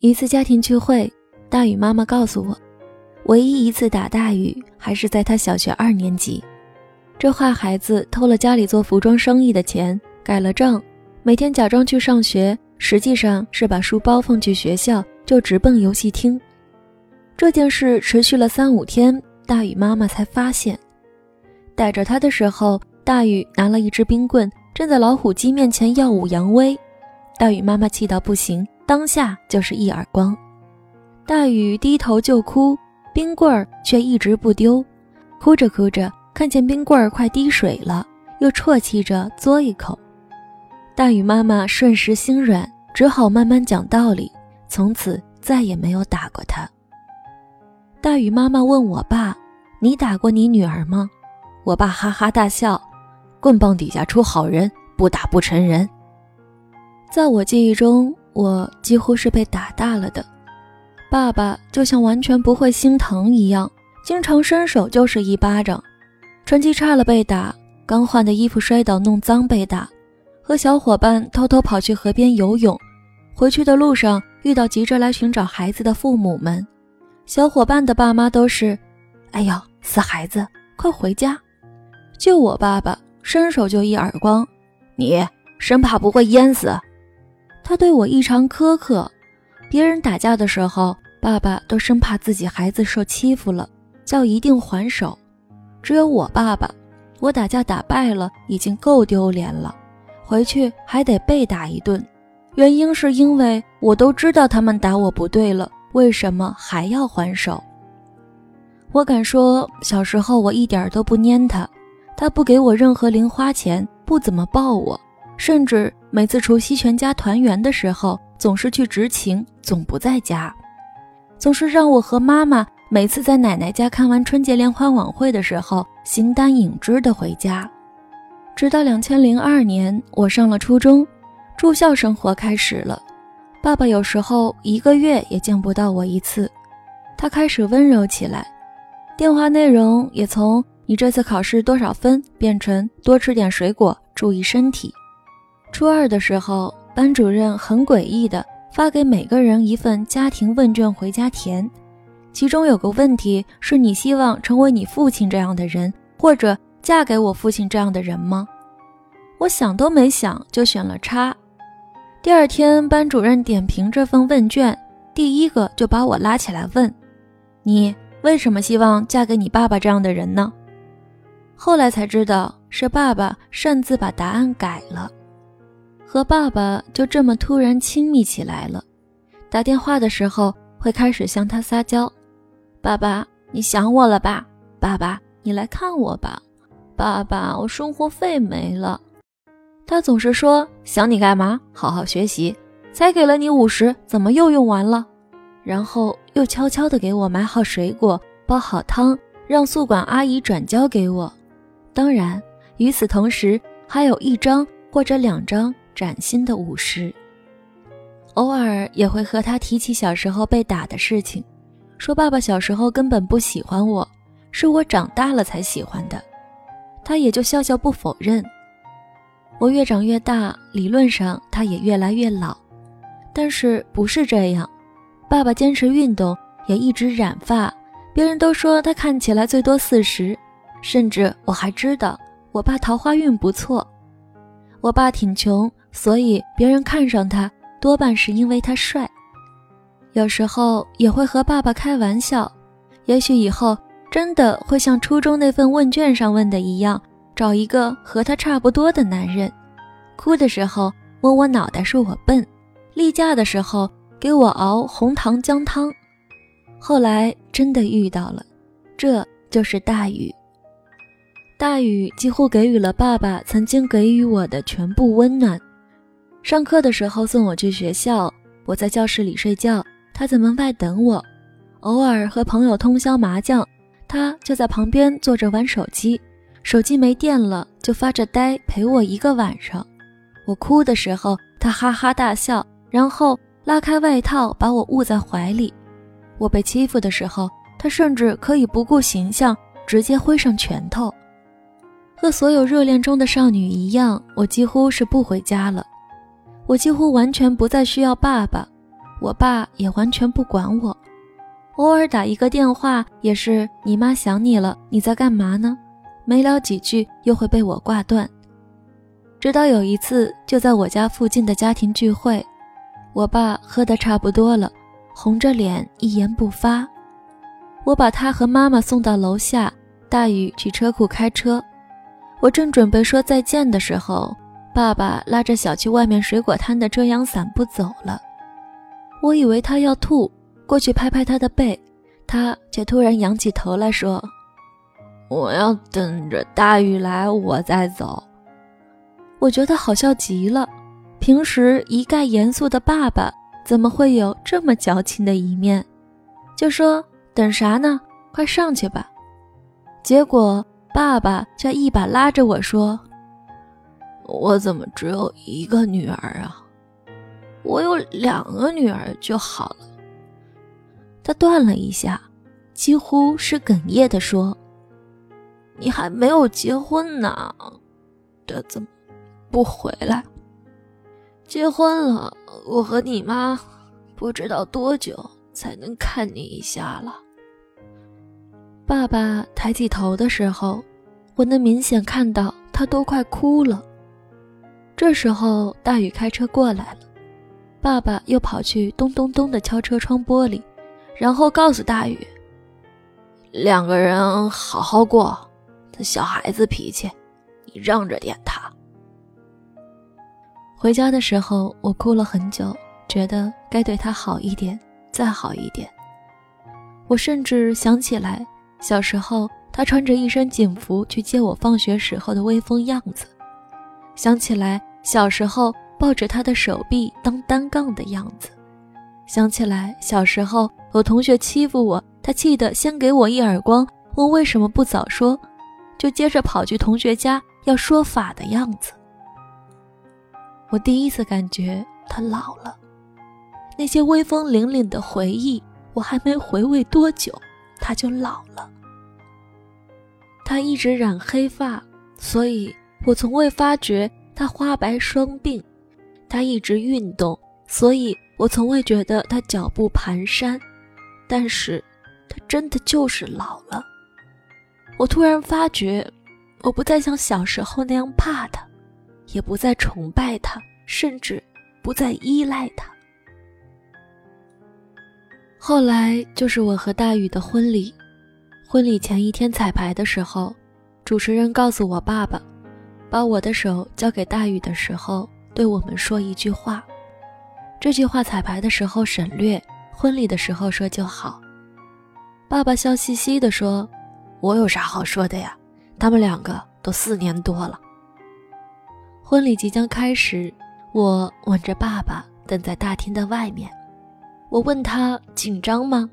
一次家庭聚会，大宇妈妈告诉我，唯一一次打大雨还是在他小学二年级。这坏孩子偷了家里做服装生意的钱，改了账，每天假装去上学，实际上是把书包放去学校，就直奔游戏厅。这件事持续了三五天，大宇妈妈才发现。逮着他的时候，大宇拿了一支冰棍，正在老虎机面前耀武扬威。大宇妈妈气到不行。当下就是一耳光，大雨低头就哭，冰棍儿却一直不丢。哭着哭着，看见冰棍儿快滴水了，又啜泣着嘬一口。大雨妈妈瞬时心软，只好慢慢讲道理，从此再也没有打过他。大雨妈妈问我爸：“你打过你女儿吗？”我爸哈哈大笑：“棍棒底下出好人，不打不成人。”在我记忆中。我几乎是被打大了的，爸爸就像完全不会心疼一样，经常伸手就是一巴掌。成绩差了被打，刚换的衣服摔倒弄脏被打，和小伙伴偷偷跑去河边游泳，回去的路上遇到急着来寻找孩子的父母们，小伙伴的爸妈都是：“哎呦，死孩子，快回家！”就我爸爸伸手就一耳光，你生怕不会淹死。他对我异常苛刻，别人打架的时候，爸爸都生怕自己孩子受欺负了，叫一定还手。只有我爸爸，我打架打败了已经够丢脸了，回去还得被打一顿。原因是因为我都知道他们打我不对了，为什么还要还手？我敢说，小时候我一点都不粘他，他不给我任何零花钱，不怎么抱我。甚至每次除夕全家团圆的时候，总是去执勤，总不在家，总是让我和妈妈每次在奶奶家看完春节联欢晚会的时候，形单影只的回家。直到两千零二年，我上了初中，住校生活开始了，爸爸有时候一个月也见不到我一次，他开始温柔起来，电话内容也从“你这次考试多少分”变成“多吃点水果，注意身体”。初二的时候，班主任很诡异的发给每个人一份家庭问卷回家填，其中有个问题是你希望成为你父亲这样的人，或者嫁给我父亲这样的人吗？我想都没想就选了叉。第二天，班主任点评这份问卷，第一个就把我拉起来问：“你为什么希望嫁给你爸爸这样的人呢？”后来才知道是爸爸擅自把答案改了。和爸爸就这么突然亲密起来了，打电话的时候会开始向他撒娇：“爸爸，你想我了吧？爸爸，你来看我吧。爸爸，我生活费没了。”他总是说：“想你干嘛？好好学习。才给了你五十，怎么又用完了？”然后又悄悄地给我买好水果，煲好汤，让宿管阿姨转交给我。当然，与此同时还有一张或者两张。崭新的五十，偶尔也会和他提起小时候被打的事情，说爸爸小时候根本不喜欢我，是我长大了才喜欢的，他也就笑笑不否认。我越长越大，理论上他也越来越老，但是不是这样？爸爸坚持运动，也一直染发，别人都说他看起来最多四十，甚至我还知道我爸桃花运不错。我爸挺穷。所以别人看上他，多半是因为他帅。有时候也会和爸爸开玩笑，也许以后真的会像初中那份问卷上问的一样，找一个和他差不多的男人。哭的时候摸我脑袋说我笨，例假的时候给我熬红糖姜汤。后来真的遇到了，这就是大雨。大雨几乎给予了爸爸曾经给予我的全部温暖。上课的时候送我去学校，我在教室里睡觉，他在门外等我。偶尔和朋友通宵麻将，他就在旁边坐着玩手机。手机没电了，就发着呆陪我一个晚上。我哭的时候，他哈哈大笑，然后拉开外套把我捂在怀里。我被欺负的时候，他甚至可以不顾形象，直接挥上拳头。和所有热恋中的少女一样，我几乎是不回家了。我几乎完全不再需要爸爸，我爸也完全不管我，偶尔打一个电话也是“你妈想你了，你在干嘛呢？”没聊几句又会被我挂断。直到有一次，就在我家附近的家庭聚会，我爸喝得差不多了，红着脸一言不发。我把他和妈妈送到楼下，大雨去车库开车。我正准备说再见的时候，爸爸拉着小区外面水果摊的遮阳伞不走了。我以为他要吐，过去拍拍他的背，他却突然仰起头来说：“我要等着大雨来，我再走。”我觉得好笑极了，平时一概严肃的爸爸怎么会有这么矫情的一面？就说等啥呢？快上去吧。结果爸爸却一把拉着我说：“我怎么只有一个女儿啊？我有两个女儿就好了。”他断了一下，几乎是哽咽的说：“你还没有结婚呢，这怎么？”不回来，结婚了，我和你妈不知道多久才能看你一下了。爸爸抬起头的时候，我能明显看到他都快哭了。这时候大雨开车过来了，爸爸又跑去咚咚咚的敲车窗玻璃，然后告诉大雨：“两个人好好过，他小孩子脾气，你让着点他。”回家的时候，我哭了很久，觉得该对他好一点，再好一点。我甚至想起来小时候他穿着一身警服去接我放学时候的威风样子，想起来小时候抱着他的手臂当单杠的样子，想起来小时候有同学欺负我，他气得先给我一耳光，问为什么不早说，就接着跑去同学家要说法的样子。我第一次感觉他老了，那些威风凛凛的回忆，我还没回味多久，他就老了。他一直染黑发，所以我从未发觉他花白双鬓；他一直运动，所以我从未觉得他脚步蹒跚。但是，他真的就是老了。我突然发觉，我不再像小时候那样怕他。也不再崇拜他，甚至不再依赖他。后来就是我和大宇的婚礼，婚礼前一天彩排的时候，主持人告诉我爸爸，把我的手交给大宇的时候，对我们说一句话。这句话彩排的时候省略，婚礼的时候说就好。爸爸笑嘻嘻地说：“我有啥好说的呀？他们两个都四年多了。”婚礼即将开始，我吻着爸爸等在大厅的外面。我问他紧张吗？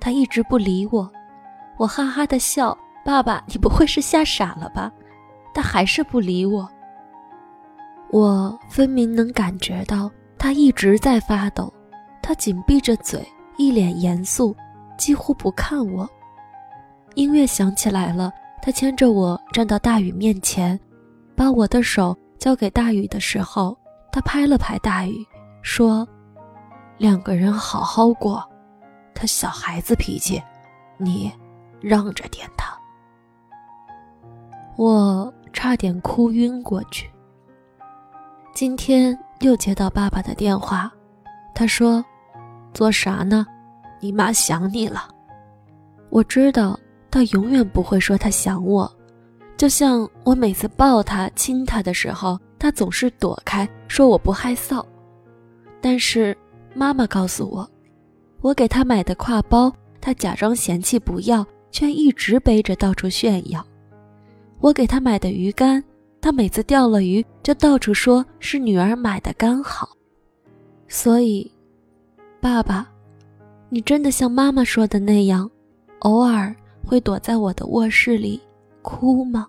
他一直不理我。我哈哈的笑：“爸爸，你不会是吓傻了吧？”他还是不理我。我分明能感觉到他一直在发抖。他紧闭着嘴，一脸严肃，几乎不看我。音乐响起来了，他牵着我站到大雨面前，把我的手。交给大雨的时候，他拍了拍大雨，说：“两个人好好过，他小孩子脾气，你让着点他。”我差点哭晕过去。今天又接到爸爸的电话，他说：“做啥呢？你妈想你了。”我知道他永远不会说他想我。就像我每次抱他、亲他的时候，他总是躲开，说我不害臊。但是妈妈告诉我，我给他买的挎包，他假装嫌弃不要，却一直背着到处炫耀。我给他买的鱼竿，他每次钓了鱼就到处说是女儿买的刚好。所以，爸爸，你真的像妈妈说的那样，偶尔会躲在我的卧室里哭吗？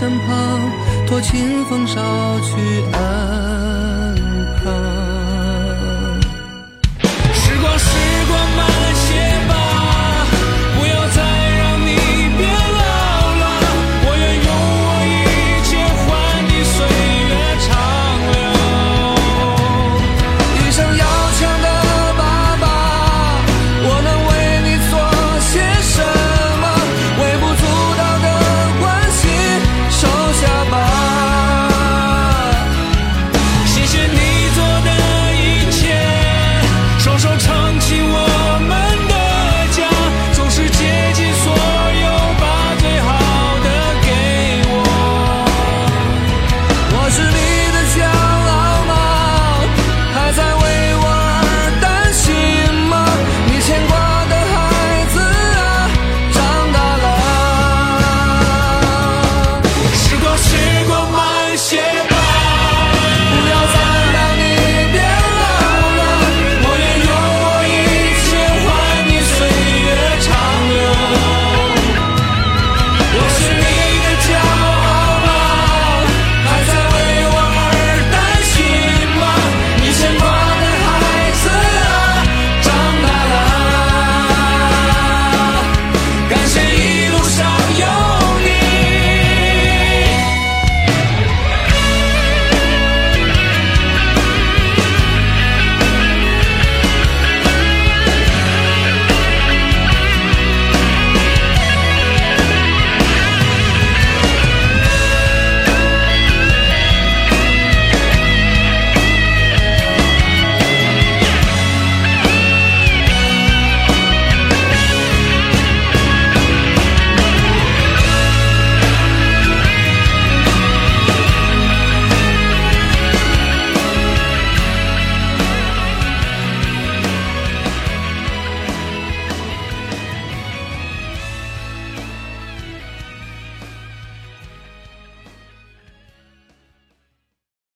身旁，托清风捎去安